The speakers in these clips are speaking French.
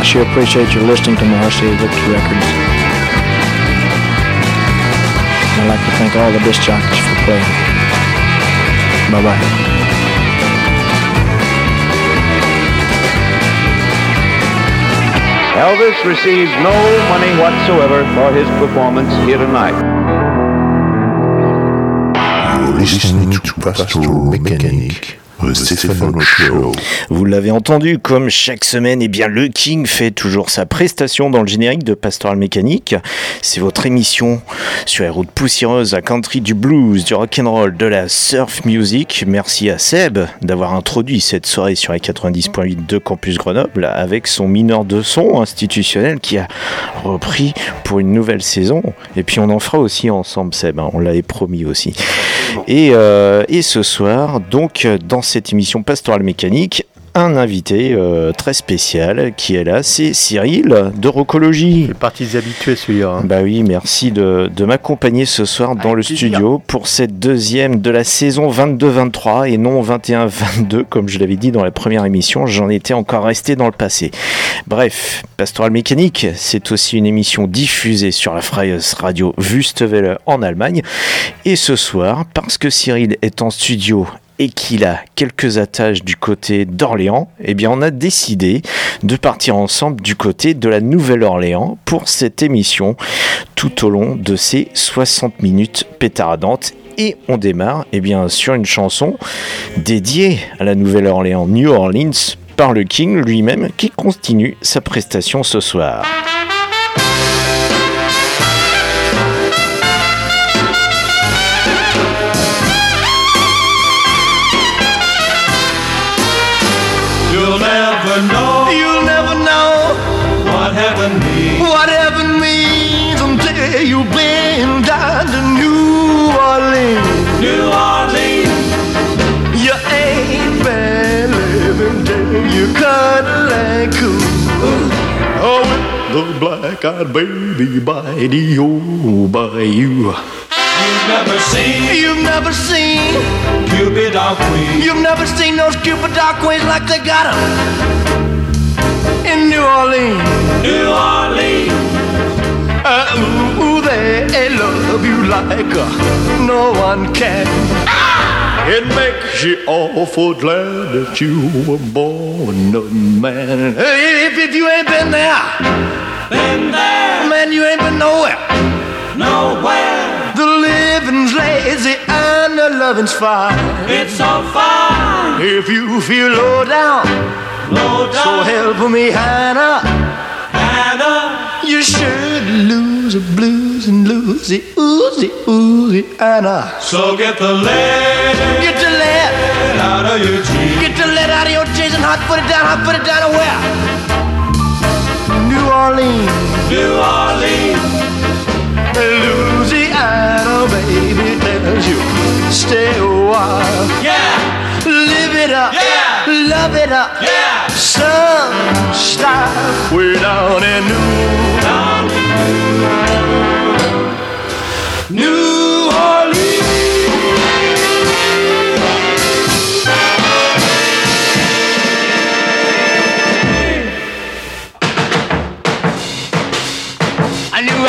I sure appreciate your listening to Marcy Victory Records. I'd like to thank all the disc jockeys for playing. Bye bye. Elvis receives no money whatsoever for his performance here tonight. You're listening to Pastoral Mechanic. Vous l'avez entendu, comme chaque semaine, eh bien, le King fait toujours sa prestation dans le générique de Pastoral Mécanique. C'est votre émission sur les routes poussiéreuses à country, du blues, du rock'n'roll, de la surf music. Merci à Seb d'avoir introduit cette soirée sur les 90.8 de Campus Grenoble avec son mineur de son institutionnel qui a repris pour une nouvelle saison. Et puis on en fera aussi ensemble, Seb, hein, on l'avait promis aussi. Et, euh, et ce soir, donc, dans cette émission pastorale mécanique, un invité euh, très spécial qui est là, c'est Cyril de Rocologie. C'est partie des habitués celui-là. Hein. Bah oui, merci de, de m'accompagner ce soir dans le studio pour cette deuxième de la saison 22-23 et non 21-22 comme je l'avais dit dans la première émission, j'en étais encore resté dans le passé. Bref, Pastoral Mécanique, c'est aussi une émission diffusée sur la Freies Radio Wüstewelle en Allemagne. Et ce soir, parce que Cyril est en studio et qu'il a quelques attaches du côté d'Orléans, eh bien on a décidé de partir ensemble du côté de la Nouvelle-Orléans pour cette émission tout au long de ces 60 minutes pétardantes et on démarre eh bien, sur une chanson dédiée à la Nouvelle-Orléans, New Orleans, par le King lui-même qui continue sa prestation ce soir. Black-eyed baby by the old bayou. You've never seen, you've never seen Cupid or Queen. You've never seen those Cupid or Queens like they got 'em in New Orleans. New Orleans. Uh, ooh, ooh, they love you like uh, no one can. It makes you awful glad that you were born a man. Hey, If, if you ain't been there, been there, man, you ain't been nowhere. Nowhere. The living's lazy and the loving's fine. It's so fine. If you feel low down, low down. So help me, Hannah. Hannah. You should lose the blues and lose the oozy, oozy Anna. So get the lead. Get the lead out of your jeans. Get the lead out of your jeans and hot put it down, hot put it down and where? New Orleans. New Orleans. Louisiana, baby, tells you stay a while. Yeah, live it up. Yeah, love it up. Yeah, some style way down in New, down in New, New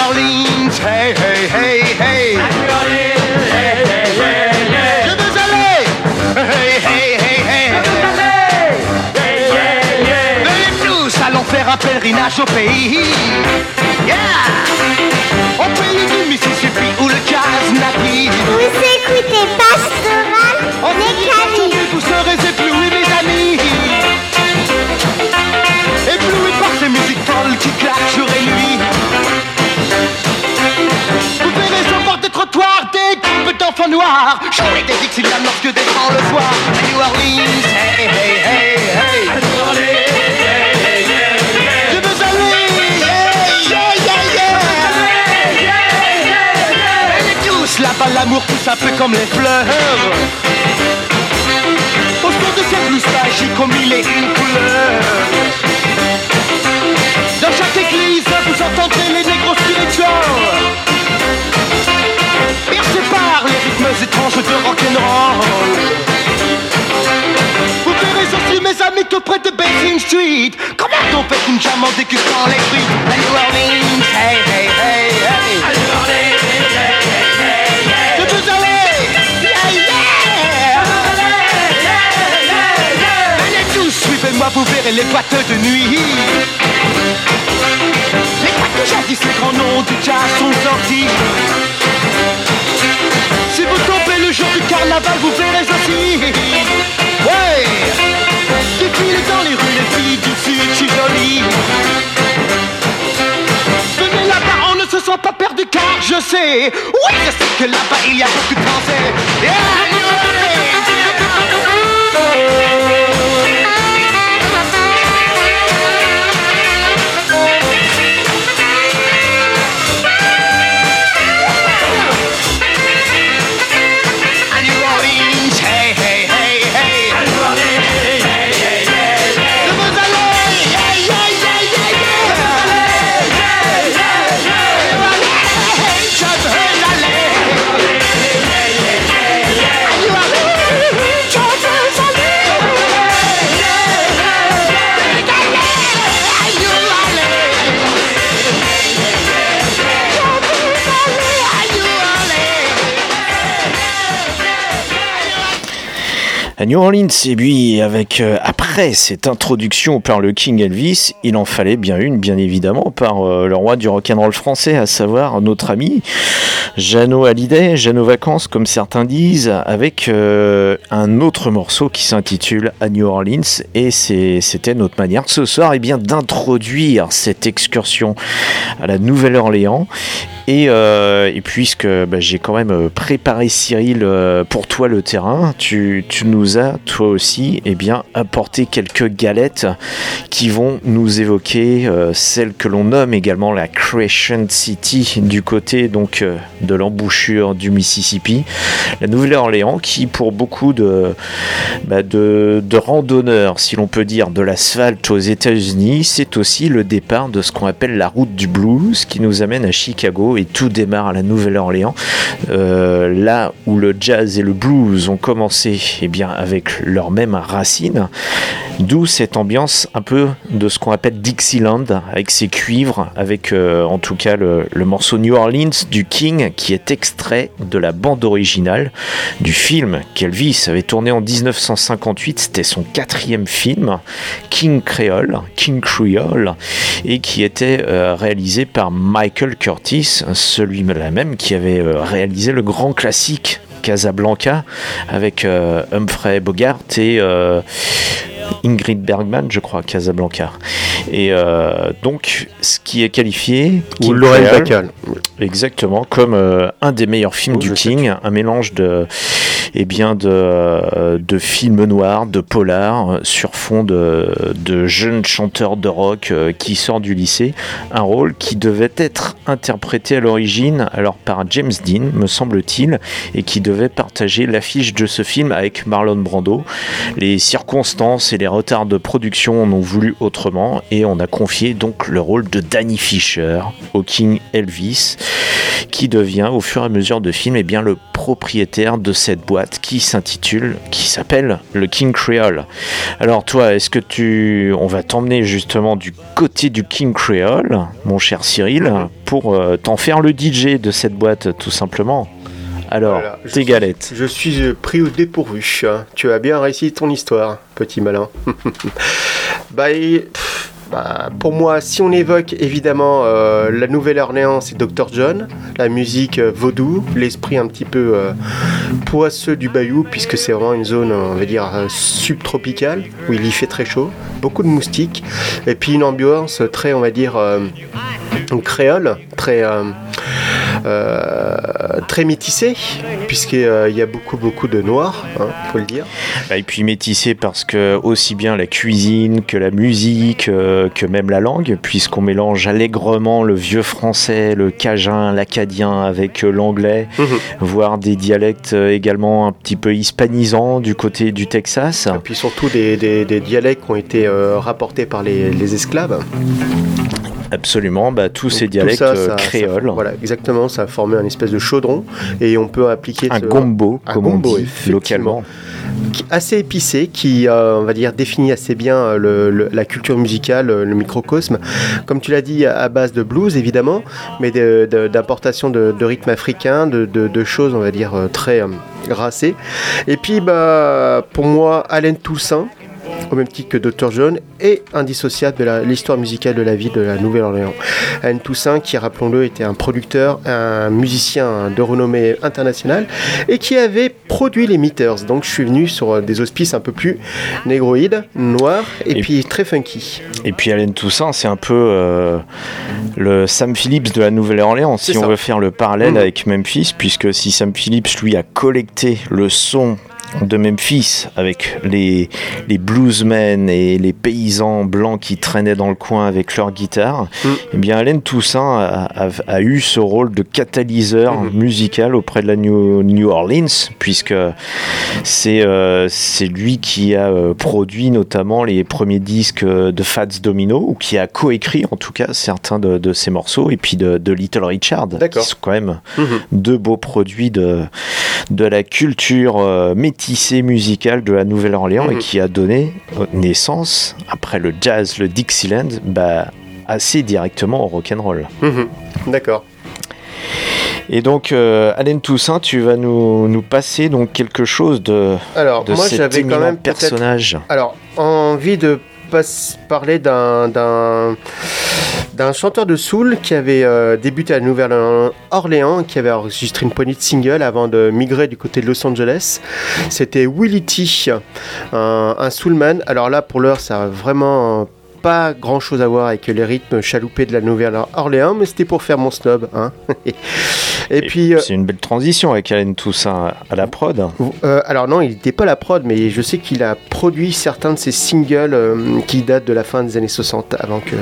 Orleans, allons faire un pèlerinage au pays. Au pays du Mississippi où le jazz natif. Vous écoutez Pastoral, on est. Vous serez éblouis, mes amis. Éblouis par ces musiques folles des groupes d'enfants noirs. Jouer des Dixieland lorsque descend le soir. New Orleans, hey, hey, hey, hey. Je veux aller, yeah, yeah, yeah, yeah. Elle est douce, là-bas l'amour pousse un peu comme les fleurs. Au son de cette magique aux mille et une couleurs. Dans chaque église, vous entendrez les négros spirituels. Par les rythmes étranges de rock'n'roll. Vous verrez aussi mes amis tout près de Basin Street. Comment on fait une jam en dégustant les fruits hey, hey, hey, hey. Aller, yeah, yeah. Allez tous, suivez-moi, vous verrez les boîtes de nuit. Jadis, les grands noms du jazz sont sortis. Si vous tombez le jour du carnaval, vous verrez aussi. Ouais, défilent dans les rues les filles du sud, suis jolie. Venez là-bas, on ne se sent pas perdu car je sais. Oui, je sais que là-bas il y a beaucoup de Français. New Orleans, et puis avec euh, après cette introduction par le King Elvis, il en fallait bien une, bien évidemment, par euh, le roi du rock'n'roll français, à savoir notre ami Jeannot Hallyday, Jeannot Vacances, comme certains disent, avec euh, un autre morceau qui s'intitule À New Orleans, et c'était notre manière ce soir, et bien d'introduire cette excursion à la Nouvelle-Orléans. Et, euh, puisque bah, j'ai quand même préparé Cyril pour toi le terrain, tu, tu nous as toi aussi eh bien, apporté quelques galettes qui vont nous évoquer euh, celle que l'on nomme également la Crescent City du côté donc euh, de l'embouchure du Mississippi, la Nouvelle-Orléans qui pour beaucoup de, bah, de, de randonneurs, si l'on peut dire, de l'asphalte aux États-Unis, c'est aussi le départ de ce qu'on appelle la route du blues qui nous amène à Chicago et tout démarre à la Nouvelle-Orléans, euh, là où le jazz et le blues ont commencé eh bien, avec leurs mêmes racines, d'où cette ambiance un peu de ce qu'on appelle Dixieland, avec ses cuivres, avec euh, en tout cas le, morceau New Orleans du King qui est extrait de la bande originale du film qu'Elvis avait tourné en 1958, c'était son quatrième film, King Creole, King Creole, et qui était euh, réalisé par Michael Curtis, celui-là même qui avait euh, réalisé le grand classique Casablanca avec euh, Humphrey Bogart et euh, Ingrid Bergman, je crois, Casablanca. Et euh, donc, ce qui est qualifié, Ou Lorraine Bacall. Exactement, comme euh, un des meilleurs films Oh, du King, un mélange de, eh bien de, euh, de films noirs, de polars, euh, sur fond de, de jeunes chanteurs de rock euh, qui sortent du lycée. Un rôle qui devait être interprété à l'origine alors par James Dean, me semble-t-il, et qui devait partager l'affiche de ce film avec Marlon Brando. Les circonstances et les retards de production en ont voulu autrement et on a confié donc le rôle de Danny Fisher au King Elvis qui devient au fur et à mesure de film eh bien, le propriétaire de cette boîte qui s'intitule, qui s'appelle le King Creole. Alors toi, est-ce que tu... On va t'emmener justement du côté du King Creole, mon cher Cyril, pour euh, t'en faire le DJ de cette boîte tout simplement? Alors, Voilà, tes suis- galettes. Je suis euh, pris au dépourvu. hein. Tu as bien réussi ton histoire, petit malin. pff, bah, pour moi, si on évoque évidemment euh, la Nouvelle-Orléans, c'est Dr. John, la musique euh, vaudou, l'esprit un petit peu euh, poisseux du bayou, puisque c'est vraiment une zone, on va dire, subtropicale, où il y fait très chaud, beaucoup de moustiques, et puis une ambiance très, on va dire, créole, très. Euh, euh, très métissée, puisqu'il y a beaucoup beaucoup de noirs, hein, faut le dire. Bah, Et puis métissé parce que aussi bien la cuisine que la musique, euh, que même la langue, puisqu'on mélange allègrement le vieux français, le cajun, l'acadien avec euh, l'anglais, voire des dialectes euh, également un petit peu hispanisants du côté du Texas. Et puis surtout des, des- des dialectes qui ont été euh, rapportés par les, les esclaves. Absolument, bah, tous ces Donc, dialectes ça, euh, ça- créoles. voilà, exactement, ça a formé un espèce de chaudron et on peut appliquer Un ce- gombo, un comme on gombo, dit effectivement, localement. assez épicé, qui euh, on va dire définit assez bien euh, le- le- la culture musicale, le microcosme. Comme tu l'as dit, à base de blues évidemment, mais de- de- d'importation de, de rythmes africains, de, choses on va dire très euh, racées. Et puis bah pour moi, Alain Toussaint au même titre que Dr. John, est indissociable de l'histoire musicale de la ville de la Nouvelle-Orléans. Anne Toussaint, qui, rappelons-le, était un producteur, un musicien de renommée internationale, et qui avait produit les Meters. Donc je suis venu sur euh, des auspices un peu plus négroïdes, noirs, et, Et- puis très funky. Et puis Alain Toussaint, c'est un peu euh, le Sam Phillips de la Nouvelle-Orléans, si on veut faire le parallèle Mhm. avec Memphis, puisque si Sam Phillips, lui, a collecté le son de Memphis avec les, les bluesmen et les paysans blancs qui traînaient dans le coin avec leur guitare, Mm. eh bien Alain Toussaint a, a- a eu ce rôle de catalyseur Mhm. musical auprès de la New, New Orleans, puisque c'est euh, c'est lui qui a euh, produit notamment les premiers disques de Fats Domino, ou qui a coécrit en tout cas certains de, de ses morceaux, et puis de, de Little Richard, qui sont quand même Mhm. deux beaux produits de, de la culture euh, métissée musicale de la Nouvelle-Orléans et Mhm. qui a donné euh, naissance, après le jazz, le Dixieland, bah, assez directement au rock'n'roll. Mhm. D'accord. Et donc, euh, Alain Toussaint, tu vas nous, nous passer donc quelque chose de, Alors, de moi j'avais quand même personnage. Alors, envie de parler d'un d'un d'un chanteur de soul qui avait euh, débuté à Nouvelle-Orléans, qui avait enregistré une poignée de singles avant de migrer du côté de Los Angeles. C'était Willie T, un, un soulman. Alors là, pour l'heure, ça a vraiment pas grand chose à voir avec les rythmes chaloupés de la Nouvelle-Orléans, mais c'était pour faire mon snob. hein. Et puis, C'est une belle transition avec Alain Toussaint à la prod. euh, alors non, il n'était pas la prod, mais je sais qu'il a produit certains de ses singles euh, qui datent de la fin des années 60, avant que.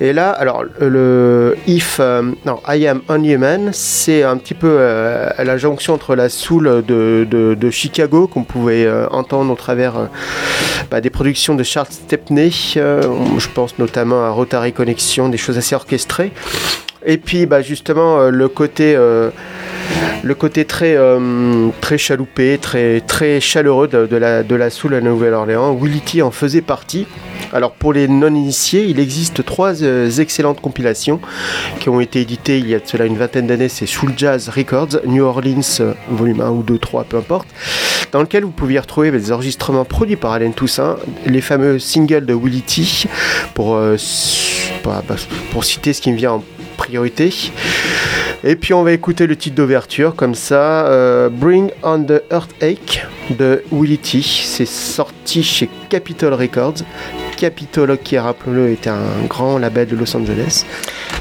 Et là, alors le If, euh, non, I Am Only a Man, c'est un petit peu euh, la jonction entre la soul de, de- de Chicago qu'on pouvait entendre au travers bah, des productions de Charles Stepney. je pense notamment à Rotary Connection, des choses assez orchestrées. Et puis, bah, justement, euh, le côté, euh, le côté très, euh, très chaloupé, très, chaleureux de, la, de la soul à Nouvelle-Orléans. Willie T en faisait partie. Alors, pour les non-initiés, il existe trois excellentes compilations qui ont été éditées il y a de cela une vingtaine d'années. C'est Soul Jazz Records, New Orleans, volume 1 ou 2, 3, peu importe, dans lequel vous pouviez retrouver des enregistrements produits par Alain Toussaint, les fameux singles de Willie T, pour, bah, bah, pour citer ce qui me vient en priorité. Et puis on va écouter le titre d'ouverture comme ça, euh, Bring on the Earthquake de Willie T. C'est sorti chez Capitol Records. Capitol, qui rappelons-le, était un grand label de Los Angeles.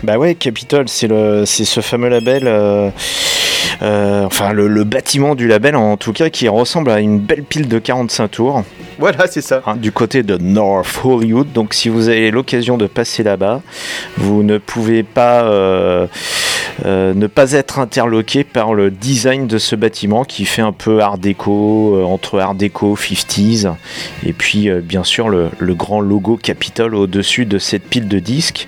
Bah ouais, Capitol, c'est le, c'est ce fameux label. euh, euh, enfin, le, le bâtiment du label, en tout cas, qui ressemble à une belle pile de 45 tours Voilà, c'est ça. hein, du côté de North Hollywood. Donc, si vous avez l'occasion de passer là-bas, vous ne pouvez pas euh, euh, ne pas être interloqué par le design de ce bâtiment qui fait un peu art déco, euh, entre art déco, 50s, et puis euh, bien sûr le, le grand logo Capitol au-dessus de cette pile de disques.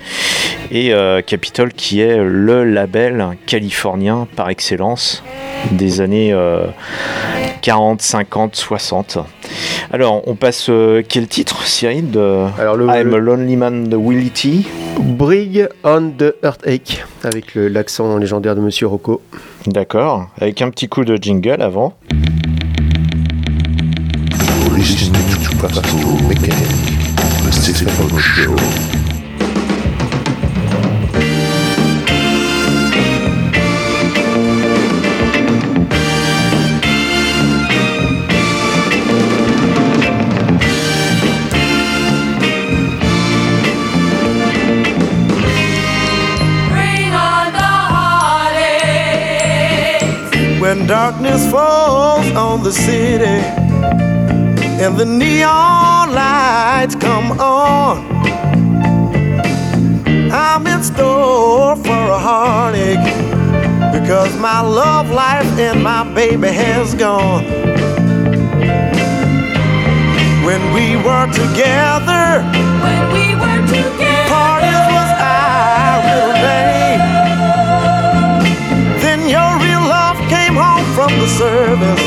Et Capitol qui est le label californien par excellence des années euh, 40, 50, 60. Alors, on passe quel titre, Cyril de Alors le, I'm le a Lonely Man de Willie T? Bring on the Earthquake avec le- l'accent légendaire de Monsieur Rocco. D'accord, avec un petit coup de jingle avant. Darkness falls on the city and the neon lights come on, I'm in store for a heartache because my love life and my baby has gone. When we were together, the service.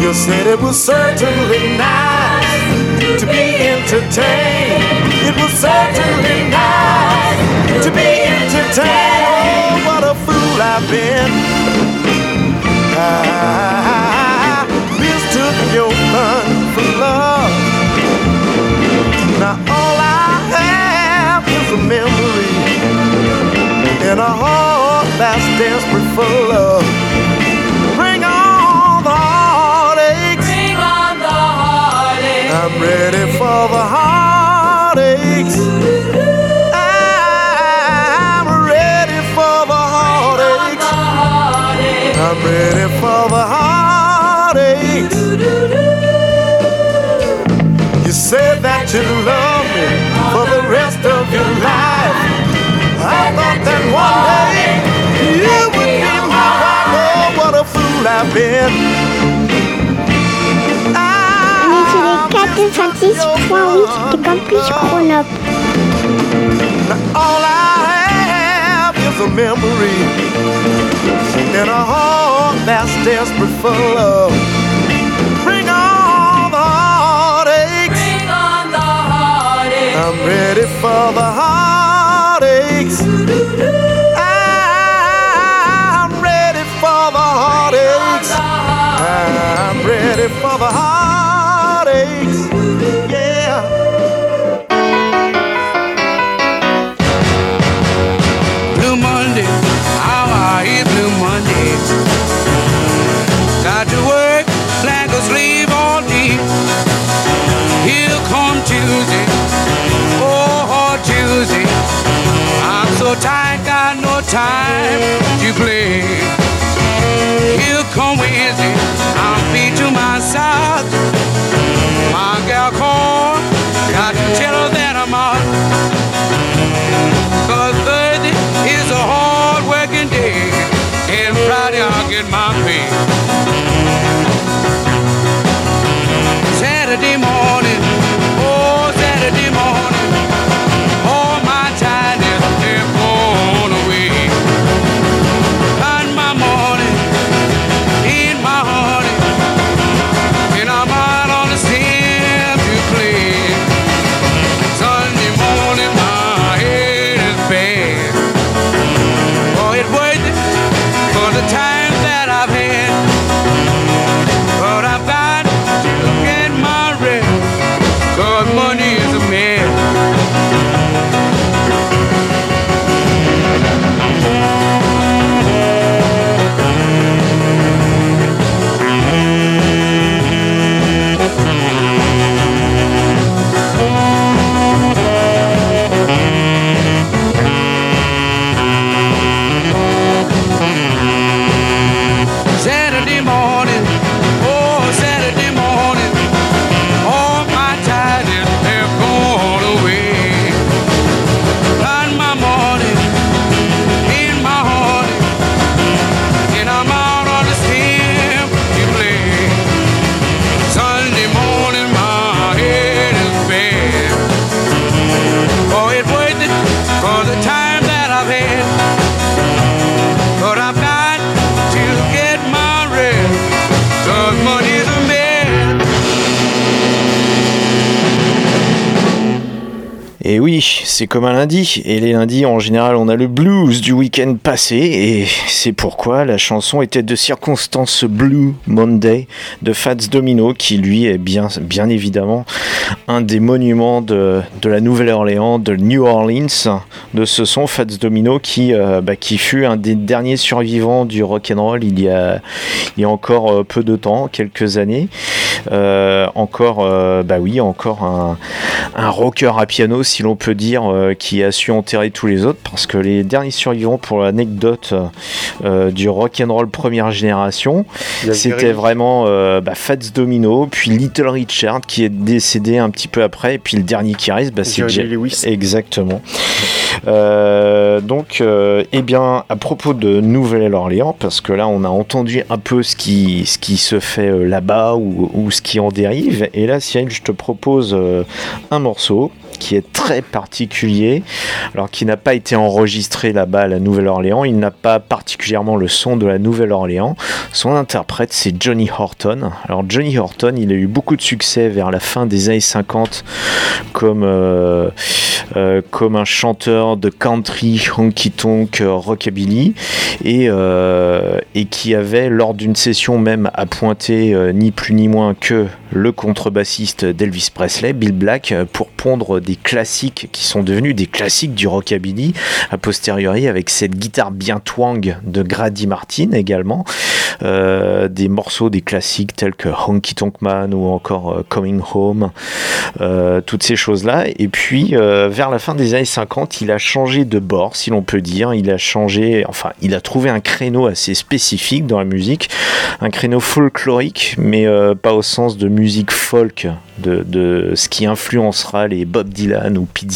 You said it was certainly nice to be entertained. It was certainly nice to be entertained. Oh, what a fool I've been. I mistook your fun for love. Now all I have is a memory in a heart that's desperate for love. Ready for the heartaches. I'm ready for the heartaches. I'm ready for the heartaches. You said that you love me for the rest of your life. I thought that one day you would be my wife. Oh, what a fool I've been. Campus all I have is a memory and a heart that's desperate for love. Bring on the heartaches. Bring on the heartaches. I'm ready for the heartache. choosing, oh, oh choosing. I'm so tired, got no time to play. Here come Wednesday, I'm beat to my side. My gal called, got to tell her that I'm out. Cause Thursday is a hard working day, and Friday I'll get my pay. Saturday morning. C'est comme un lundi. Et les lundis, en général, on a le blues du week-end passé. Et c'est pourquoi la chanson était de circonstance Blue Monday de Fats Domino, qui lui est bien, bien évidemment un des monuments de, de la Nouvelle-Orléans, de New Orleans, de ce son Fats Domino qui, euh, bah, qui fut un des derniers survivants du rock'n'roll il y a, il y a encore euh, peu de temps, quelques années. Euh, encore, bah oui, encore un, un rocker à piano, si l'on peut dire, euh, qui a su enterrer tous les autres, parce que les derniers survivants, pour l'anecdote euh, du rock and roll première génération, c'était vraiment euh, bah, Fats Domino, puis Little Richard qui est décédé un petit peu après, et puis le dernier qui reste, bah, c'est Jerry Lewis. Exactement. Euh, donc, euh, eh bien, à propos de Nouvelle-Orléans, parce que là, on a entendu un peu ce qui, ce qui se fait euh, là-bas ou, ou ce qui en dérive. Et là, Cyril, je te propose un morceau qui est très particulier, alors qui n'a pas été enregistré là-bas à la Nouvelle-Orléans. Il n'a pas particulièrement le son de la Nouvelle-Orléans. Son interprète, c'est Johnny Horton. Alors, Johnny Horton, il a eu beaucoup de succès vers la fin des années 50 comme, euh, euh, comme un chanteur de country, honky tonk, euh, rockabilly, et, et qui avait, lors d'une session même, à pointer euh, ni plus ni moins que le contrebassiste d'Elvis Presley, Bill Black, pour pondre des classiques qui sont devenus des classiques du rockabilly, a posteriori avec cette guitare bien twang de Grady Martin également, euh, des morceaux des classiques tels que Honky Tonk Man ou encore euh, Coming Home, euh, toutes ces choses-là. Et puis, vers la fin des années 50, il a changé de bord, si l'on peut dire. Il a changé, enfin, il a trouvé un créneau assez spécifique dans la musique, un créneau folklorique, mais pas au sens de musique folk, de, de ce qui influencera les Bob Dylan ou Pete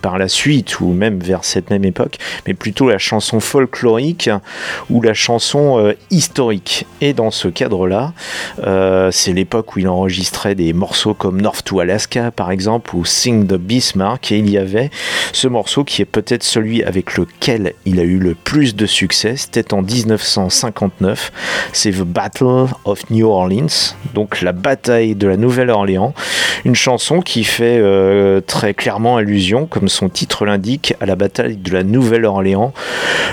par la suite, ou même vers cette même époque, mais plutôt la chanson folklorique ou la chanson euh, historique. Et dans ce cadre-là, euh, c'est l'époque où il enregistrait des morceaux comme North to Alaska, par exemple, ou Sing the Bismarck, et il y avait ce morceau qui est peut-être celui avec lequel il a eu le plus de succès, c'était en 1959, c'est The Battle of New Orleans, donc la bataille de la Nouvelle-Orléans, une chanson qui fait euh, très clairement allusion, comme son titre l'indique, à la bataille de la Nouvelle-Orléans,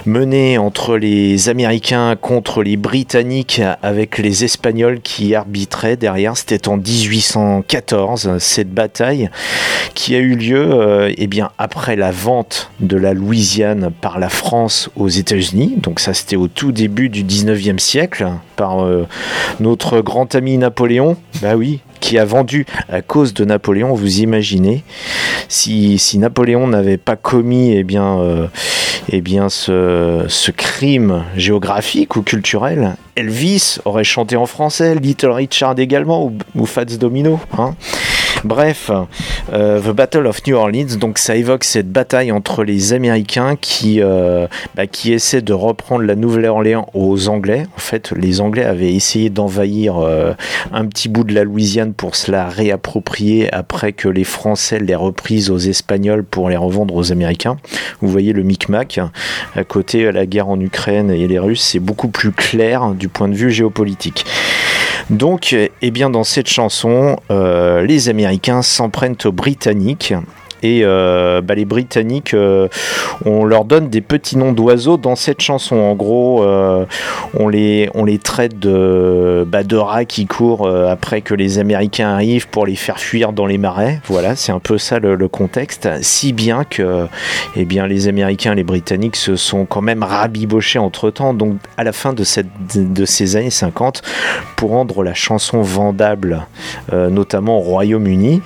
menée entre les Américains contre les Britanniques avec les Espagnols qui arbitraient derrière. C'était en 1814, cette bataille qui a eu lieu euh, eh bien, après la vente de la Louisiane par la France aux États-Unis. Donc ça c'était au tout début du 19e siècle par euh, notre grand ami Napoléon. Bah oui, qui a vendu à cause de Napoléon, vous imaginez, si, si Napoléon n'avait pas commis eh bien, euh, eh bien ce, ce crime géographique ou culturel, Elvis aurait chanté en français, Little Richard également, ou, ou Fats Domino. Hein Bref, euh, The Battle of New Orleans, donc ça évoque cette bataille entre les Américains qui, euh, bah, qui essaient de reprendre la Nouvelle-Orléans aux Anglais. En fait, les Anglais avaient essayé d'envahir euh, un petit bout de la Louisiane pour se la réapproprier après que les Français l'aient reprise aux Espagnols pour les revendre aux Américains. Vous voyez le micmac. À côté, la guerre en Ukraine et les Russes, c'est beaucoup plus clair du point de vue géopolitique. Donc, eh bien, dans cette chanson, euh, les Américains s'en aux Britanniques. Et euh, bah, les Britanniques, euh, on leur donne des petits noms d'oiseaux dans cette chanson. En gros, euh, on, les, on les traite de, bah, de rats qui courent après que les Américains arrivent pour les faire fuir dans les marais. Voilà, c'est un peu ça le, contexte. Si bien que eh bien, les Américains et les Britanniques se sont quand même rabibochés entre temps. Donc, à la fin de, cette, de ces années 50, pour rendre la chanson vendable, notamment au Royaume-Uni,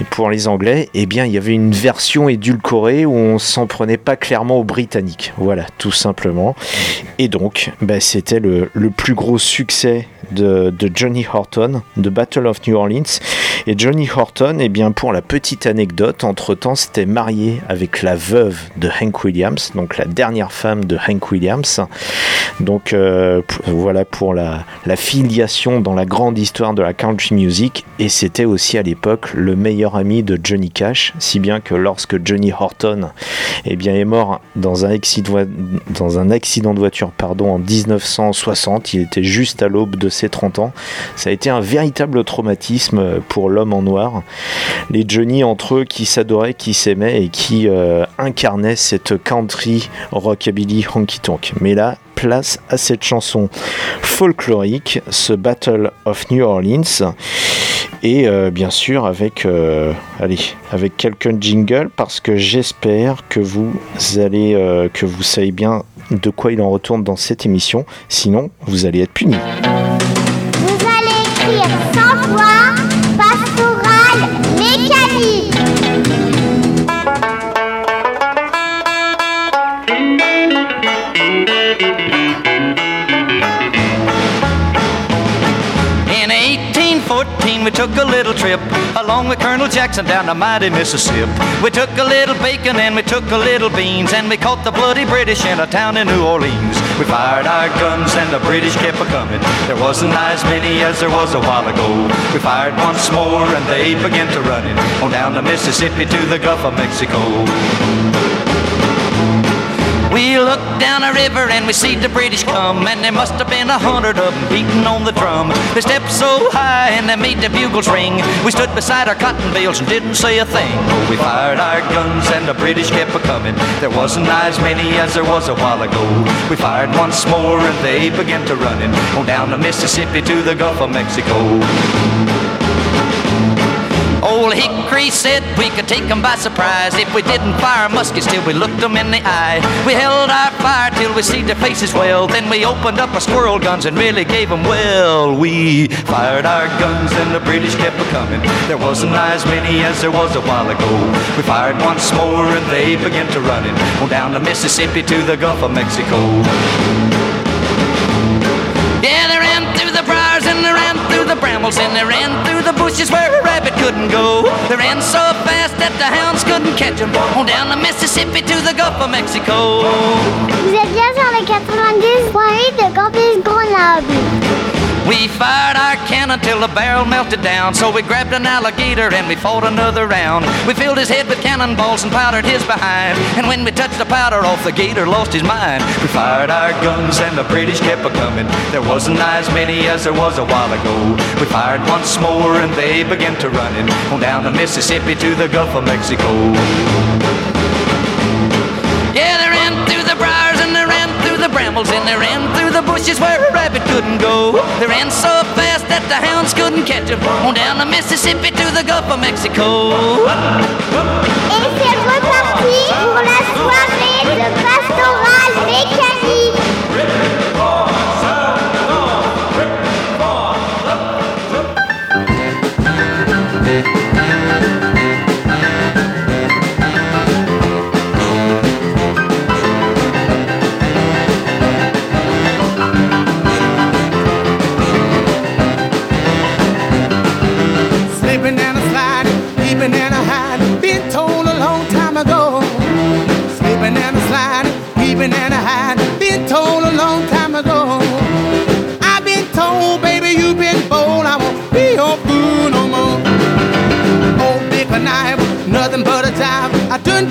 et pour les Anglais, eh bien, il y une version édulcorée où on s'en prenait pas clairement aux Britanniques. Voilà, tout simplement. Et donc, bah, c'était le, plus gros succès de, de Johnny Horton, de Battle of New Orleans. Et Johnny Horton, eh bien, pour la petite anecdote, entre-temps, s'était marié avec la veuve de Hank Williams, donc la dernière femme de Hank Williams. Donc euh, voilà pour la, la filiation dans la grande histoire de la country music. Et c'était aussi à l'époque le meilleur ami de Johnny Cash, si bien que lorsque Johnny Horton eh bien, est mort dans un accident, dans un accident de voiture pardon, en 1960, il était juste à l'aube de ses 30 ans. Ça a été un véritable traumatisme pour l'homme en noir. Les Johnny entre eux qui s'adoraient, qui s'aimaient et qui euh, incarnaient cette country rockabilly honky tonk. Mais là, place à cette chanson folklorique, ce Battle of New Orleans. Et euh, bien sûr avec, euh, allez, avec quelques jingles parce que j'espère que vous allez, que vous savez bien de quoi il en retourne dans cette émission. Sinon, vous allez être écrire 1814, we took a little trip along with Colonel Jackson down the mighty Mississippi. We took a little bacon and we took a little beans and we caught the bloody British in a town in New Orleans. We fired our guns and the British kept a coming. There wasn't as many as there was a while ago. We fired once more and they began to run it on down the Mississippi to the Gulf of Mexico. We looked down a river and we see the British come, and there must have been a hundred of them beating on the drum. They stepped so high and they made the bugles ring. We stood beside our cotton bales and didn't say a thing. Oh, we fired our guns and the British kept a coming. There wasn't as many as there was a while ago. We fired once more and they began to running on down the Mississippi to the Gulf of Mexico. Old Hickory said we could take 'em by surprise if we didn't fire muskets till we looked 'em in the eye. We held our fire till we see their faces well. Then we opened up our squirrel guns and really gave 'em well. We fired our guns and the British kept a coming. There wasn't as many as there was a while ago. We fired once more and they began to running on down the Mississippi to the Gulf of Mexico. Yeah, they ran through the briars and the brambles and they ran through the bushes where a rabbit couldn't go. They ran so fast that the hounds couldn't catch them. On down the Mississippi to the Gulf of Mexico. Vous êtes bien sur le 90.8 de Campus Grenoble. We fired our cannon till the barrel melted down. So we grabbed an alligator and we fought another round. We filled his head with cannonballs and powdered his behind. And when we touched the powder off, the gator lost his mind. We fired our guns and the British kept a coming. There wasn't as many as there was a while ago. We fired once more and they began to running on down the Mississippi to the Gulf of Mexico. Through and they ran through the bushes where a rabbit couldn't go. They ran so fast that the hounds couldn't catch them. On down the Mississippi to the Gulf of Mexico. Et c'est reparti pour la soirée de pastoral mécanique.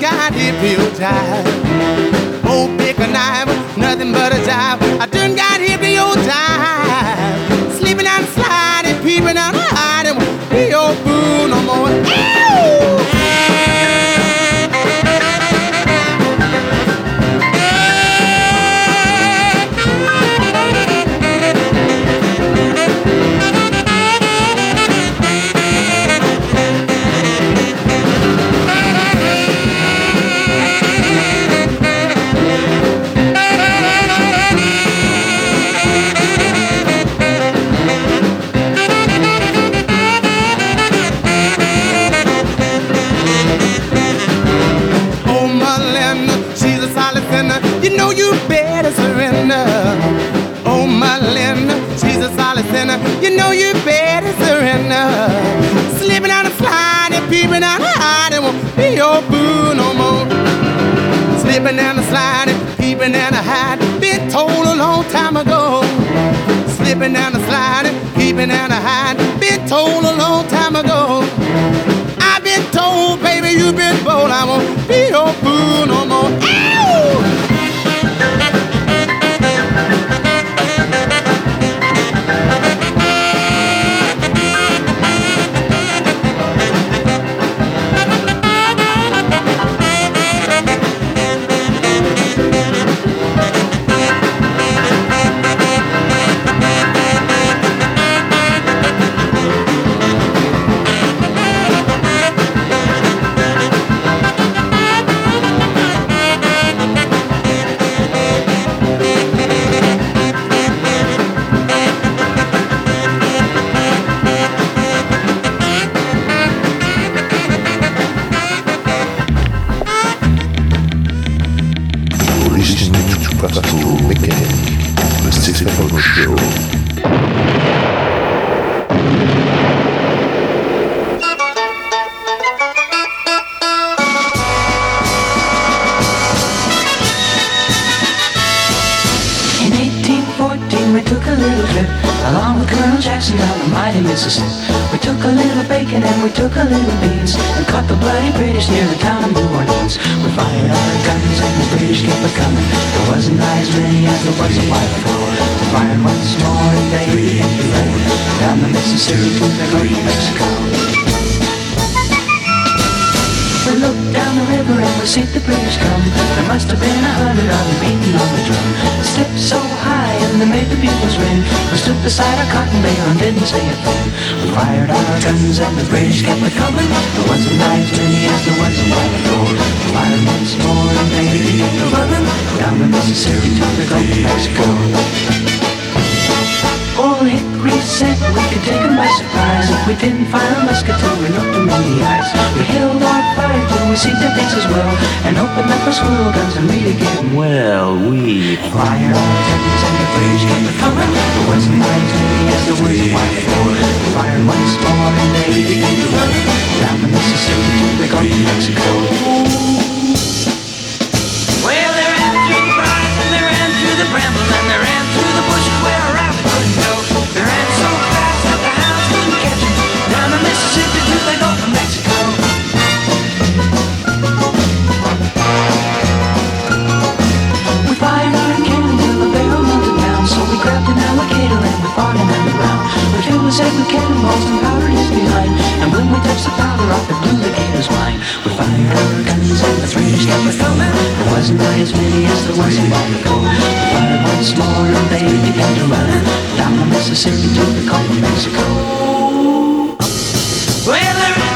haven't got die. Oh, pick a knife, nothing but a dive. Better surrender. Slipping out and sliding, peeping out and hiding won't be your boo no more. Slipping and sliding, peeping and a hiding. Been told a long time ago. Slipping and sliding, peeping and a hiding. Been told a long time ago. I've been told, baby, you've been bold. I won't be your fool no more. Ow! rage kept a coming. The west wind as the woods wide falling. The fire more And they to run. Down the Mississippi, they got to Mexico. With cannonballs and powdered his behind, and when we touch the powder off, it blew the gator's mind. We fired our guns and the British kept it coming. There wasn't as many as there was a while ago. We fired once more and they began to run down the Mississippi to the Gulf of Mexico. Well,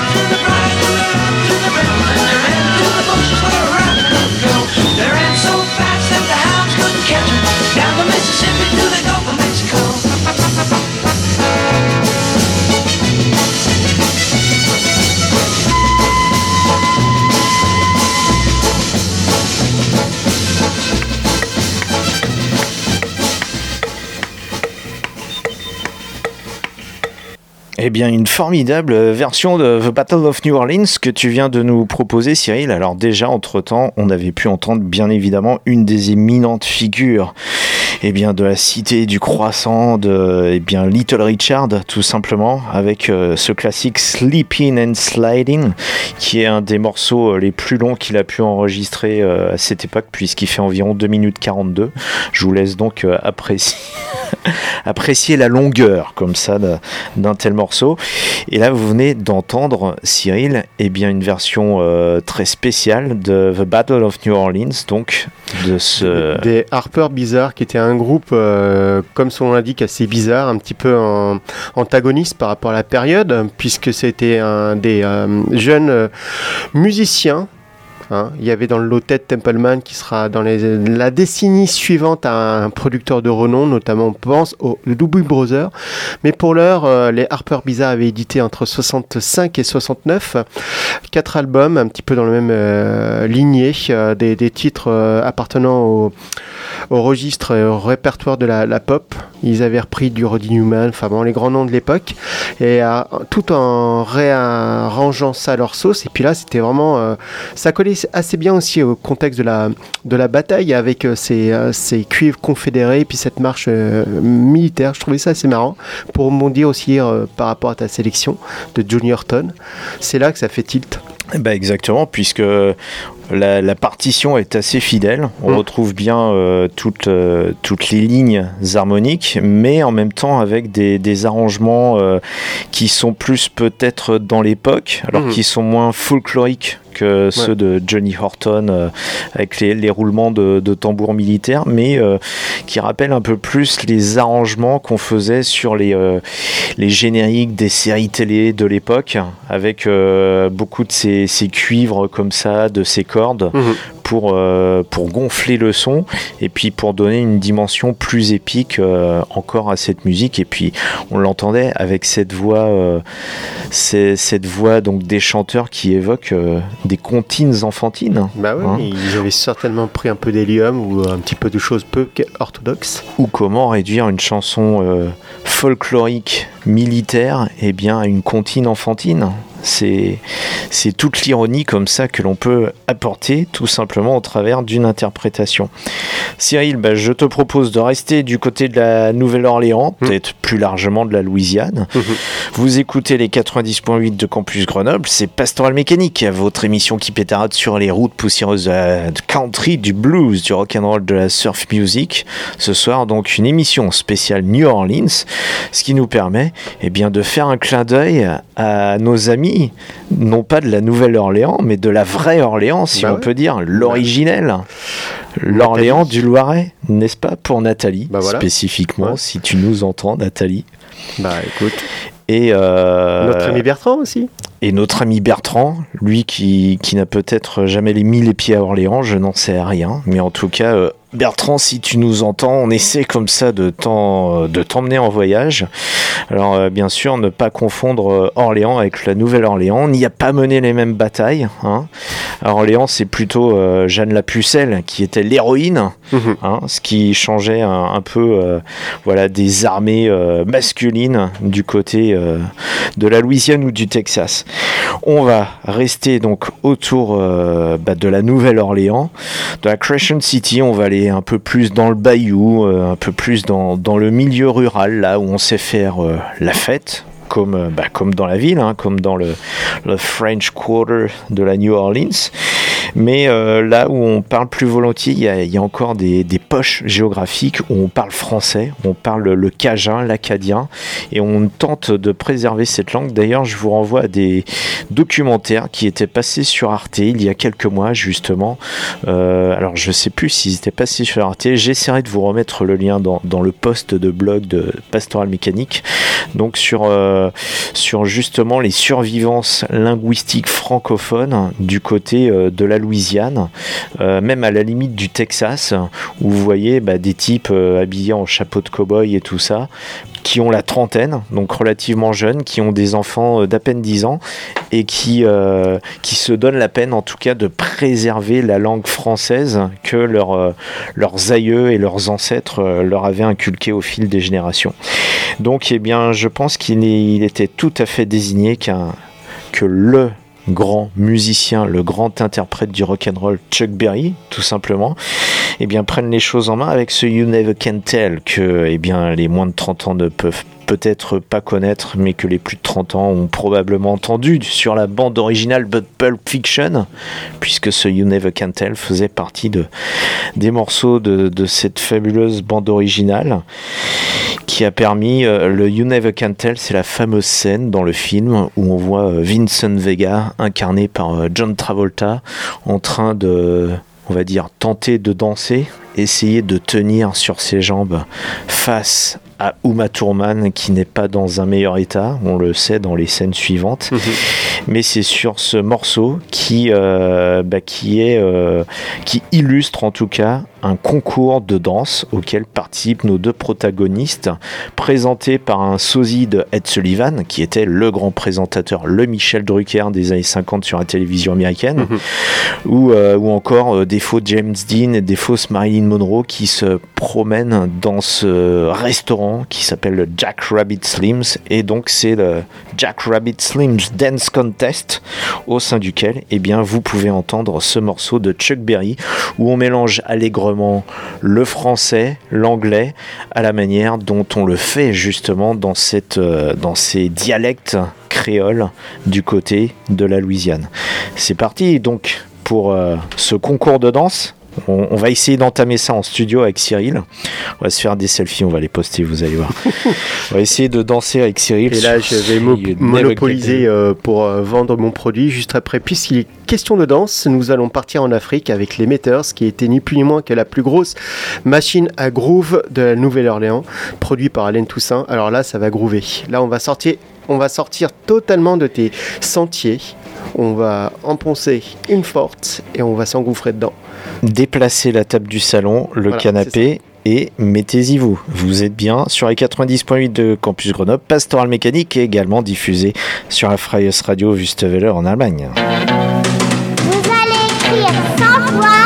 une formidable version de The Battle of New Orleans que tu viens de nous proposer, Cyril. Alors déjà, entre-temps, on avait pu entendre bien évidemment une des éminentes figures eh bien, de la cité du croissant, de eh bien, Little Richard, tout simplement, avec euh, ce classique Sleeping and Sliding, qui est un des morceaux euh, les plus longs qu'il a pu enregistrer euh, à cette époque, puisqu'il fait environ 2 minutes 42. Je vous laisse donc apprécier, la longueur, comme ça, d'un- tel morceau. Et là, vous venez d'entendre, Cyril, eh bien, une version très spéciale de The Battle of New Orleans, donc de ce... Des Harper Bizarre, qui était un groupe, euh, comme son nom l'indique, assez bizarre, un petit peu en- antagoniste par rapport à la période, puisque c'était un des euh, jeunes euh, musiciens. Hein. Il y avait dans le lot Ted Templeman qui sera dans la décennie suivante un producteur de renom, notamment on pense au Doobie Brothers. Mais pour l'heure, euh, les Harper Bizarre avaient édité entre 65 et 69 quatre albums, un petit peu dans la même euh, lignée, euh, des, titres euh, appartenant au, registre et au répertoire de la, pop. Ils avaient repris du Roddy Newman, enfin bon, les grands noms de l'époque, et tout en réarrangeant ça à leur sauce. Et puis là, c'était vraiment, ça collait assez bien aussi au contexte de la, de la bataille avec euh, ces, euh, ces cuivres confédérés, et puis cette marche euh, militaire. Je trouvais ça assez marrant pour rebondir aussi par rapport à ta sélection de Johnny Horton. C'est là que ça fait tilt. Bah exactement, puisque la, la partition est assez fidèle. On Mm. retrouve bien euh, toutes, euh, toutes les lignes harmoniques, mais en même temps avec des, des arrangements euh, qui sont plus peut-être dans l'époque, alors Mhm. qui sont moins folkloriques que ceux de Johnny Horton euh, avec les, les roulements de, de tambours militaires, mais euh, qui rappellent un peu plus les arrangements qu'on faisait sur les, euh, les génériques des séries télé de l'époque, avec beaucoup de ces, ces cuivres comme ça, de ces cordes, Mhm. pour, euh, pour gonfler le son, et puis pour donner une dimension plus épique euh, encore à cette musique. Et puis on l'entendait avec cette voix, euh, cette voix donc des chanteurs qui évoquent euh, des comptines enfantines. Bah oui, Hein. ils avaient certainement pris un peu d'hélium ou un petit peu de choses peu orthodoxes. ou comment réduire une chanson folklorique militaire eh bien, à une comptine enfantine. C'est, c'est toute l'ironie comme ça que l'on peut apporter tout simplement au travers d'une interprétation. Cyril, bah, je te propose de rester du côté de la Nouvelle-Orléans, peut-être plus largement de la Louisiane. Vous écoutez les 90.8 de Campus Grenoble, c'est Pastoral Mécanique, votre émission qui pétarade sur les routes poussiéreuses de la country, du blues, du rock'n'roll, de la surf music. Ce soir, donc, une émission spéciale New Orleans, ce qui nous permet eh bien, de faire un clin d'œil à nos amis, non pas de la Nouvelle-Orléans, mais de la vraie Orléans, si Bah on ouais. peut dire, l'originelle. L'Orléans du Loiret, n'est-ce pas, pour Nathalie, Bah voilà. spécifiquement, si tu nous entends, Nathalie. Bah écoute. Et euh, Notre ami Bertrand aussi. et notre ami Bertrand, lui qui, qui n'a peut-être jamais mis les pieds à Orléans, je n'en sais rien. Mais en tout cas, euh, Bertrand, si tu nous entends, on essaie comme ça de t'en- de t'emmener en voyage. Alors euh, bien sûr, ne pas confondre euh, Orléans avec la Nouvelle-Orléans. On n'y a pas mené les mêmes batailles. Hein. À Orléans, c'est plutôt euh, Jeanne la Pucelle qui était l'héroïne, hein, ce qui changeait un, un peu euh, voilà, des armées euh, masculines du côté euh, de la Louisiane ou du Texas. On va rester donc autour euh, bah, de la Nouvelle-Orléans, de la Crescent City. On va aller un peu plus dans le bayou, euh, un peu plus dans, dans le milieu rural, là où on sait faire euh, la fête. Comme, euh, bah, comme dans la ville, hein, comme dans le, le French Quarter de la New Orleans. Mais euh, là où on parle plus volontiers, il y a, encore des, poches géographiques où on parle français, on parle le cajun, l'acadien, et on tente de préserver cette langue. D'ailleurs, je vous renvoie à des documentaires qui étaient passés sur Arte il y a quelques mois, justement. Euh, alors, je sais plus s'ils étaient passés sur Arte. J'essaierai de vous remettre le lien dans, le post de blog de Pastoral Mécanique. Donc, sur, euh, justement les survivances linguistiques francophones du côté de la Louisiane, euh, même à la limite du Texas, où vous voyez bah, des types euh, habillés en chapeau de cow-boy et tout ça, qui ont la trentaine, donc relativement jeunes, qui ont des enfants euh, d'à peine 10 ans et qui, qui se donnent la peine en tout cas de préserver la langue française que leur, leurs aïeux et leurs ancêtres leur avaient inculquée au fil des générations. Donc eh bien, je pense qu'il était tout à fait désigné qu'un que le grand musicien, le grand interprète du rock'n'roll Chuck Berry, tout simplement, eh bien, prennent les choses en main avec ce You Never Can Tell que eh bien, les moins de 30 ans ne peuvent peut-être pas connaître, mais que les plus de 30 ans ont probablement entendu sur la bande originale de Pulp Fiction, puisque ce You Never Can Tell faisait partie de, des morceaux de, de cette fabuleuse bande originale qui a permis euh, le You Never Can Tell, c'est la fameuse scène dans le film où on voit euh, Vincent Vega incarné par euh, John Travolta en train de on va dire tenter de danser, essayer de tenir sur ses jambes face à Uma Thurman qui n'est pas dans un meilleur état, on le sait dans les scènes suivantes, mais c'est sur ce morceau qui, euh, bah, qui, est, euh, qui illustre en tout cas un concours de danse auquel participent nos deux protagonistes, présentés par un sosie de Ed Sullivan, qui était le grand présentateur, le Michel Drucker des années 50 sur la télévision américaine, ou, euh, ou encore des faux James Dean et des fausses Marilyn Monroe qui se promènent dans ce restaurant qui s'appelle le Jack Rabbit Slims, et donc c'est le Jack Rabbit Slims Dance Contest, au sein duquel eh bien, vous pouvez entendre ce morceau de Chuck Berry, où on mélange allègrement le français, l'anglais, à la manière dont on le fait justement dans, euh, ces dialectes créoles du côté de la Louisiane. C'est parti donc pour euh, ce concours de danse. On, on va essayer d'entamer ça en studio avec Cyril. On va se faire des selfies, on va les poster, vous allez voir. on va essayer de danser avec Cyril. Et là, je vais mo- monopoliser euh, pour euh, vendre mon produit juste après. Puisqu'il est question de danse, nous allons partir en Afrique avec les Meters, qui était ni plus ni moins que la plus grosse machine à groove de la Nouvelle-Orléans, produit par Alain Toussaint. Alors là, ça va groover. Là, on va sortir, on va sortir totalement de tes sentiers. On va enfoncer une forte et on va s'engouffrer dedans. Déplacez la table du salon, le Voilà, canapé et mettez-y vous. Vous êtes bien sur les 90.8 de Campus Grenoble, Pastoral Mécanique est également diffusé sur la Freies Radio Wüstewelle en Allemagne. Vous allez écrire 100 fois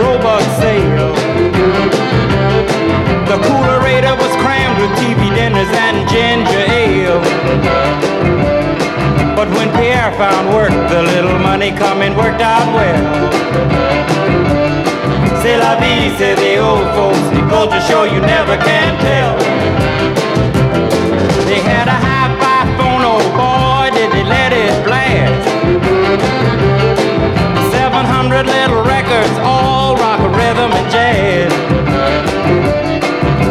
The coolerator was crammed with TV dinners and ginger ale. But when Pierre found work, the little money coming worked out well. C'est la vie, say the old folks. Goes to show you never can tell. They had a hi-fi phone, oh boy, did they let it blast. 700 little records, all rock, rhythm, and jazz.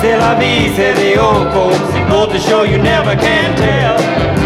C'est la vie, say the old folks. It to show you never can tell.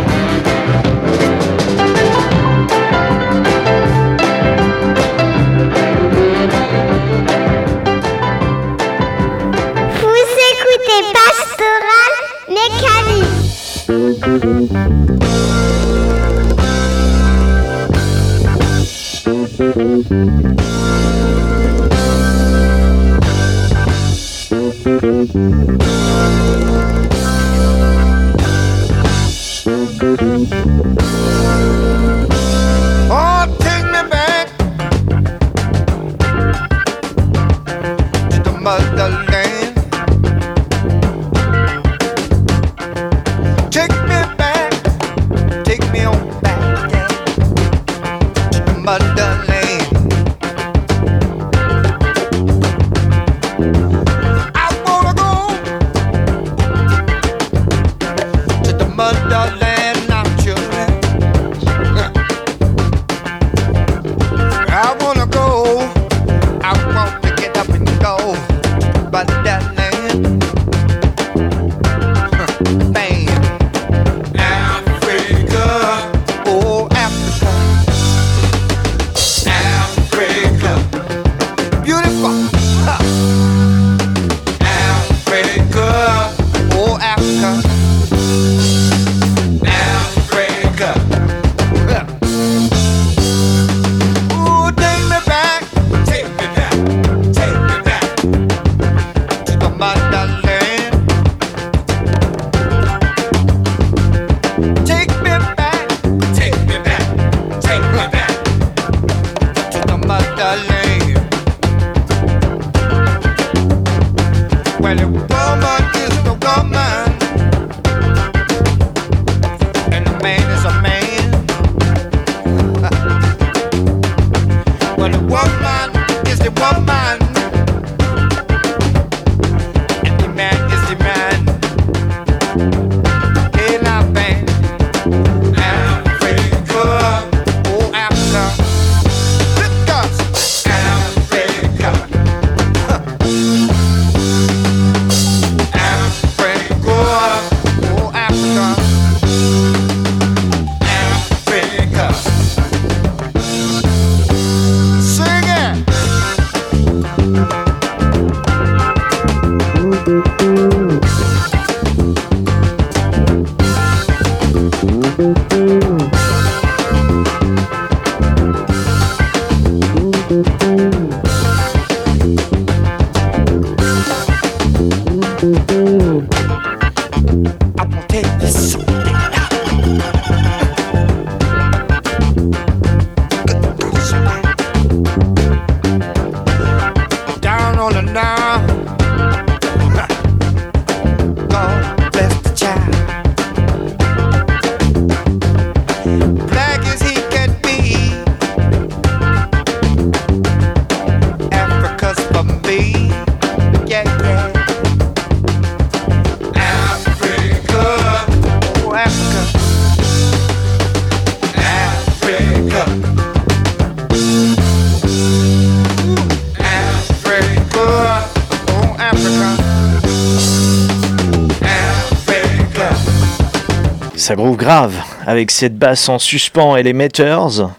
Avec cette basse en suspens et les Meters.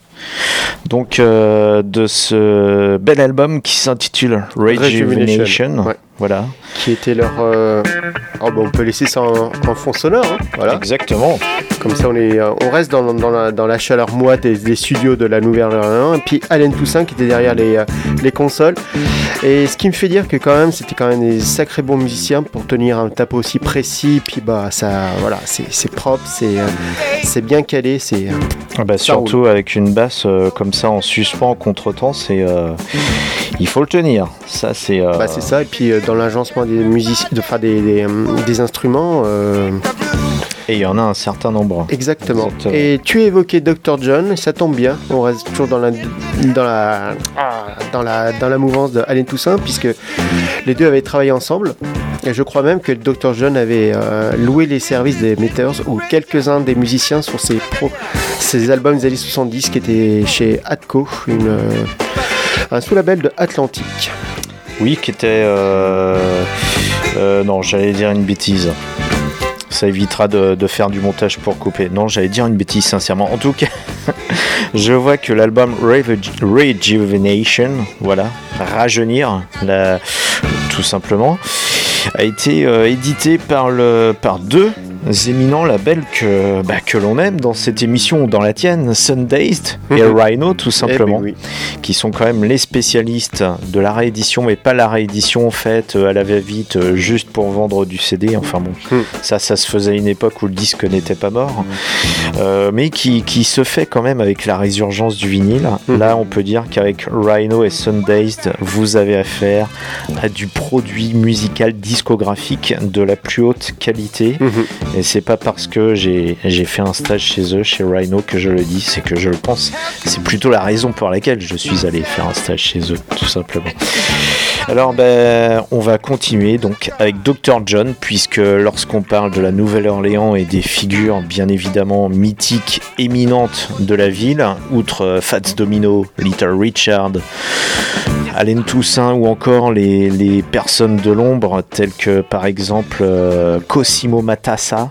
Donc euh, de ce bel album qui s'intitule Rejuvenation. Rejuvenation, ouais. Voilà. Qui était leur. euh, Oh, bah, on peut laisser ça en, en fond sonore. hein, Voilà. Exactement. Comme ça, on, est, euh, on reste dans, dans la, dans la chaleur moite des, des studios de la Nouvelle-Orléans. Et puis Allen Toussaint qui était derrière les, euh, les consoles. Et ce qui me fait dire que quand même, c'était quand même des sacrés bons musiciens pour tenir un tempo aussi précis. Puis bah, ça, voilà, c'est propre, c'est euh, bien calé, c'est. Ah bah, surtout avec une basse euh, comme ça en suspens en contretemps, c'est il faut le tenir. Ça c'est. Bah, c'est ça, et puis euh, dans l'agencement des musiciens, de, enfin, des, des, euh, des instruments. euh, Et il y en a un certain nombre. Exactement. Exactement. Et tu évoquais Dr. John, et ça tombe bien. On reste toujours dans la, dans la, dans la, dans la mouvance de Alain Toussaint, puisque les deux avaient travaillé ensemble. Et je crois même que Dr. John avait euh, loué les services des Meters ou quelques-uns des musiciens sur ses, pro, ses albums des années 70 qui étaient chez Atco, une, euh, un sous-label de Atlantique. Oui, qui était. euh, euh, non, j'allais dire une bêtise. Ça évitera de, faire du montage pour couper. Non, j'allais dire une bêtise, sincèrement. En tout cas, je vois que l'album Rejuvenation, voilà, rajeunir, tout simplement, a été euh, édité par, le, par deux éminents labels que, bah, que l'on aime dans cette émission ou dans la tienne, Sundazed et Mhm. Rhino, tout simplement Eh ben oui. qui sont quand même les spécialistes de la réédition, mais pas la réédition faite euh, à la va-vite euh, juste pour vendre du CD. Enfin bon, Hmm. ça, ça se faisait à une époque où le disque n'était pas mort, Euh, mais qui, qui se fait quand même avec la résurgence du vinyle. Là, on peut dire qu'avec Rhino et Sundazed, vous avez affaire à du produit musical discographique de la plus haute qualité. Et c'est pas parce que j'ai fait un stage chez eux, chez Rhino, que je le dis, c'est que je le pense. C'est plutôt la raison pour laquelle je suis allé faire un stage chez eux, tout simplement. Alors, ben, on va continuer donc avec Dr. John, puisque lorsqu'on parle de la Nouvelle-Orléans et des figures bien évidemment mythiques, éminentes de la ville, outre euh, Fats Domino, Little Richard, Allen Toussaint ou encore les, les personnes de l'ombre telles que par exemple euh, Cosimo Matassa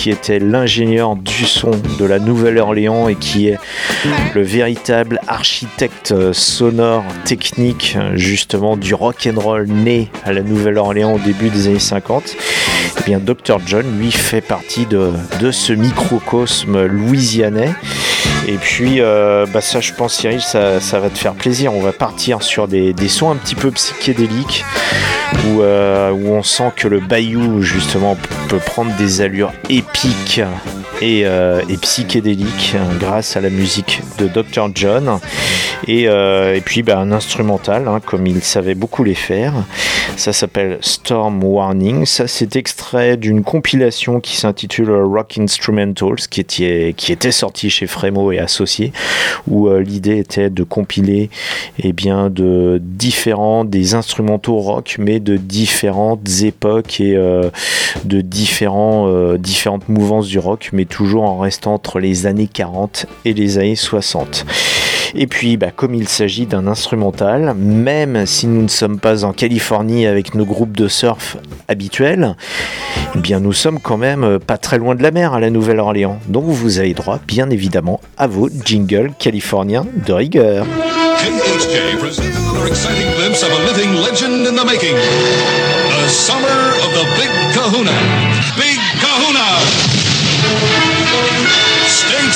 qui était l'ingénieur du son de la Nouvelle-Orléans et qui est le véritable architecte sonore technique justement du rock and roll né à la Nouvelle-Orléans au début des années 50 eh bien Dr John lui fait partie de ce microcosme louisianais et puis, euh, bah ça, je pense, Cyril, ça, va te faire plaisir. On va partir sur des, sons un petit peu psychédéliques où, euh, où on sent que le bayou, justement, peut prendre des allures épiques et, euh, psychédéliques grâce à la musique de Dr. John. Et, puis, bah, un instrumental, hein, comme il savait beaucoup les faire. Ça s'appelle Storm Warning. Ça, c'est extrait d'une compilation qui s'intitule Rock Instrumentals, qui était, qui était sortie chez Frémo et Associés, où euh, l'idée était de compiler eh bien, de différents, des instrumentaux rock, mais de différentes époques et euh, de différents, euh, différentes mouvances du rock, mais toujours en restant entre les années 40 et les années 60. Et puis, bah, comme il s'agit d'un instrumental, même si nous ne sommes pas en Californie avec nos groupes de surf habituels, eh bien, nous sommes quand même euh, pas très loin de la mer à la Nouvelle-Orléans. Donc, vous avez droit, bien évidemment, à vos jingles californiens de rigueur. Big Kahuna.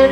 On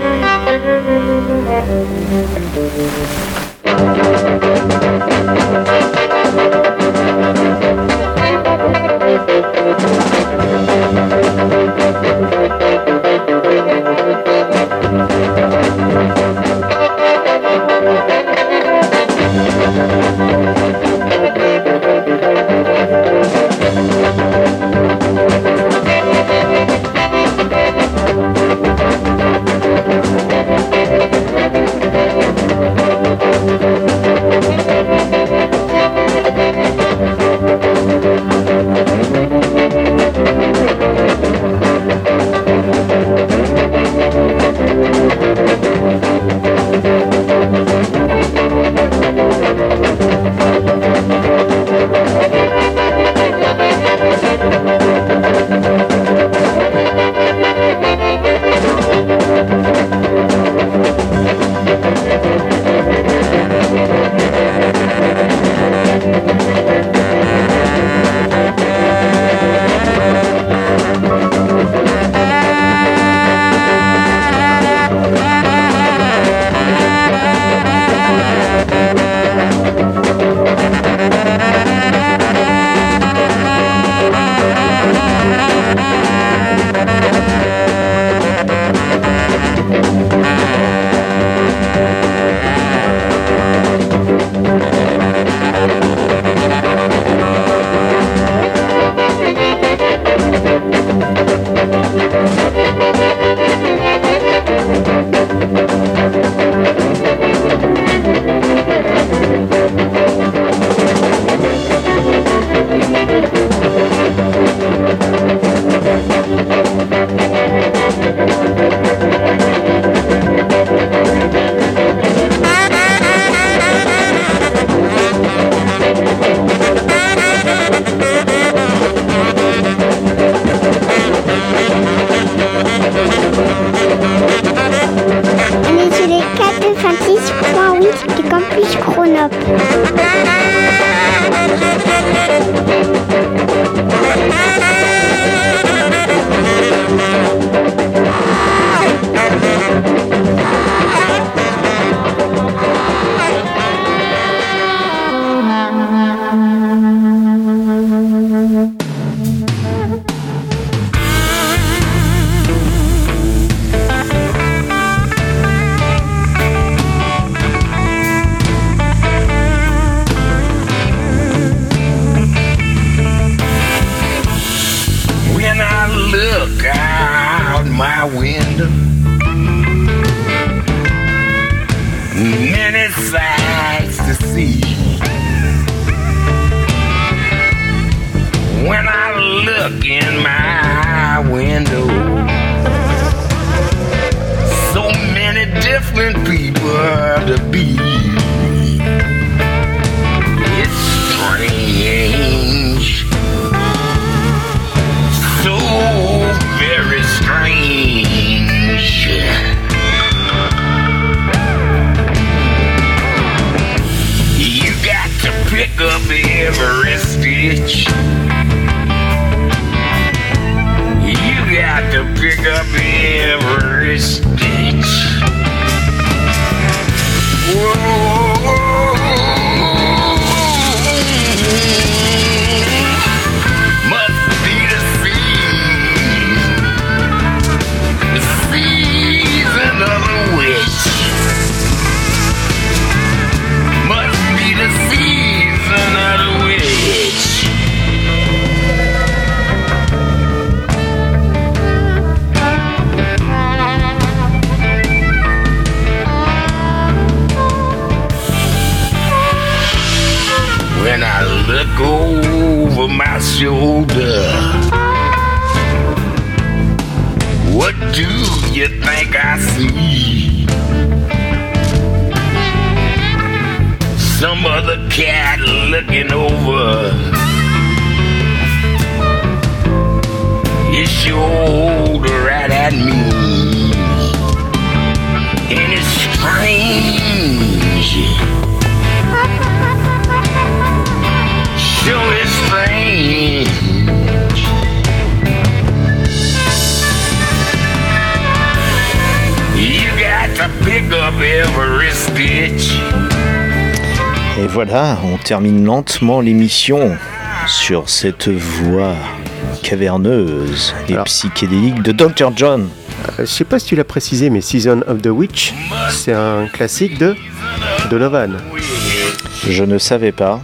When I look in my window, so many different people to be. Pick up every stitch. You got to pick up every stitch. Shoulder, what do you think I see? some other cat looking over. You showed right at me. And it's strange. Et voilà, on termine lentement l'émission sur cette voix caverneuse et psychédélique de Dr. John. Euh, je sais pas si tu l'as précisé, mais Season of the Witch, c'est un classique de Donovan. Je ne savais pas.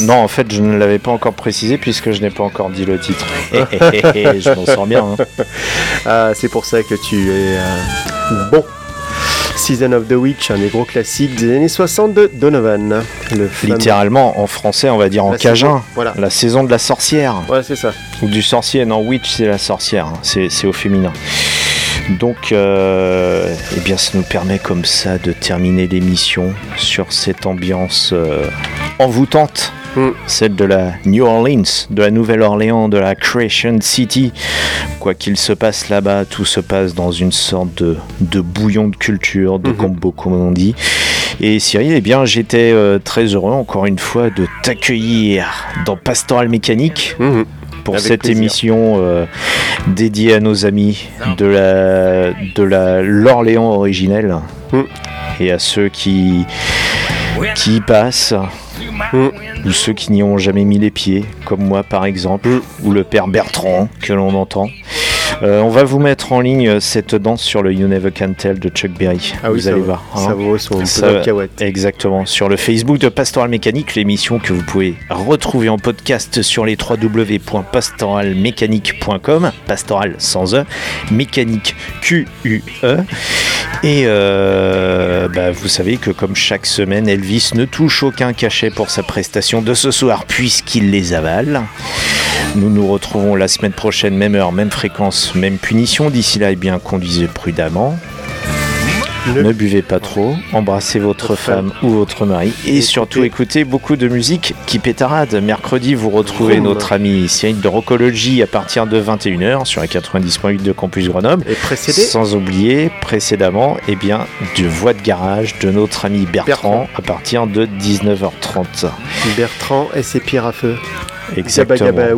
Non, en fait, je ne l'avais pas encore précisé puisque je n'ai pas encore dit le titre. je m'en sors bien. hein. Ah, c'est pour ça que tu es euh, bon. Season of the Witch, un des gros classiques des années 60 de Donovan. Le Littéralement, en français, on va dire en La cajun. saison, voilà. La saison de la sorcière. Ouais, c'est ça. Ou du sorcier. Non, witch, c'est la sorcière. hein. C'est c'est au féminin. Donc, euh, eh bien, ça nous permet comme ça de terminer l'émission sur cette ambiance euh, envoûtante, celle de la New Orleans, de la Nouvelle-Orléans, de la Creation City. Quoi qu'il se passe là-bas, tout se passe dans une sorte de, de bouillon de culture, de combo, comme on dit. Et Cyril, eh bien, j'étais euh, très heureux, encore une fois, de t'accueillir dans Pastoral Mécanique pour Avec cette plaisir. émission euh, dédiée à nos amis de la de la l'Orléans originelle et à ceux qui qui y passent ou ceux qui n'y ont jamais mis les pieds, comme moi par exemple, ou le père Bertrand que l'on entend. Euh, on va vous mettre en ligne cette danse sur le You Never Can Tell de Chuck Berry. Ah oui, vous allez vaut- voir. ça vaut son Ça-. Exactement. Sur le Facebook de Pastoral Mécanique, l'émission que vous pouvez retrouver en podcast sur les www.pastoralmécanique.com, pastoral sans E, mécanique Q-U-E. Et euh, bah, vous savez que comme chaque semaine, Elvis ne touche aucun cachet pour sa prestation de ce soir puisqu'il les avale. Nous nous retrouvons la semaine prochaine, même heure, même fréquence, même punition. D'ici là, eh bien, conduisez prudemment. Ne buvez pas trop, embrassez votre femme ou votre mari et surtout écoutez beaucoup de musique qui pétarade. Mercredi, vous retrouvez notre ami Cyril de Rocologie à partir de 21h sur la 90.8 de Campus Grenoble. Et précédé Sans oublier précédemment eh bien, de Voix de garage de notre ami Bertrand, à partir de 19h30. Bertrand et ses pierres à feu. Exactement. Gaba.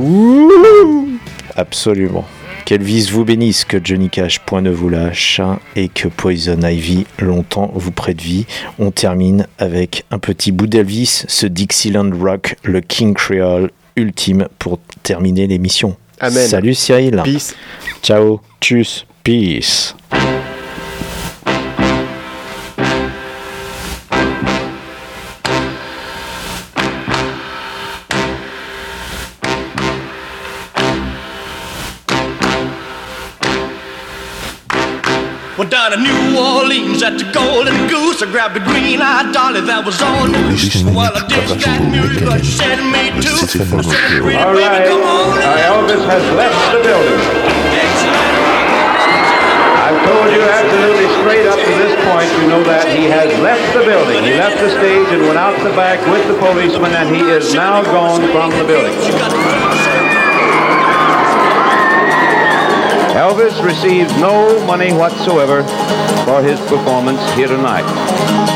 Absolument. Qu'Elvis vous bénisse, que Johnny Cash point ne vous lâche et que Poison Ivy longtemps vous prête vie. On termine avec un petit bout d'Elvis, ce Dixieland Rock, le King Creole ultime pour terminer l'émission. Amen. Salut Cyril. Peace. Ciao. Tchuss. Peace. At the Golden Goose, I grabbed a green-eyed dolly that was on the loose. Well, I ditched that music, but she said to me too. I said, pretty All baby, right. come on. Uh, Elvis has left the building. I've told you absolutely straight up to this point, you know that he has left the building. He left the stage and went out the back with the policeman, and he is now gone from the building. Elvis receives no money whatsoever for his performance here tonight.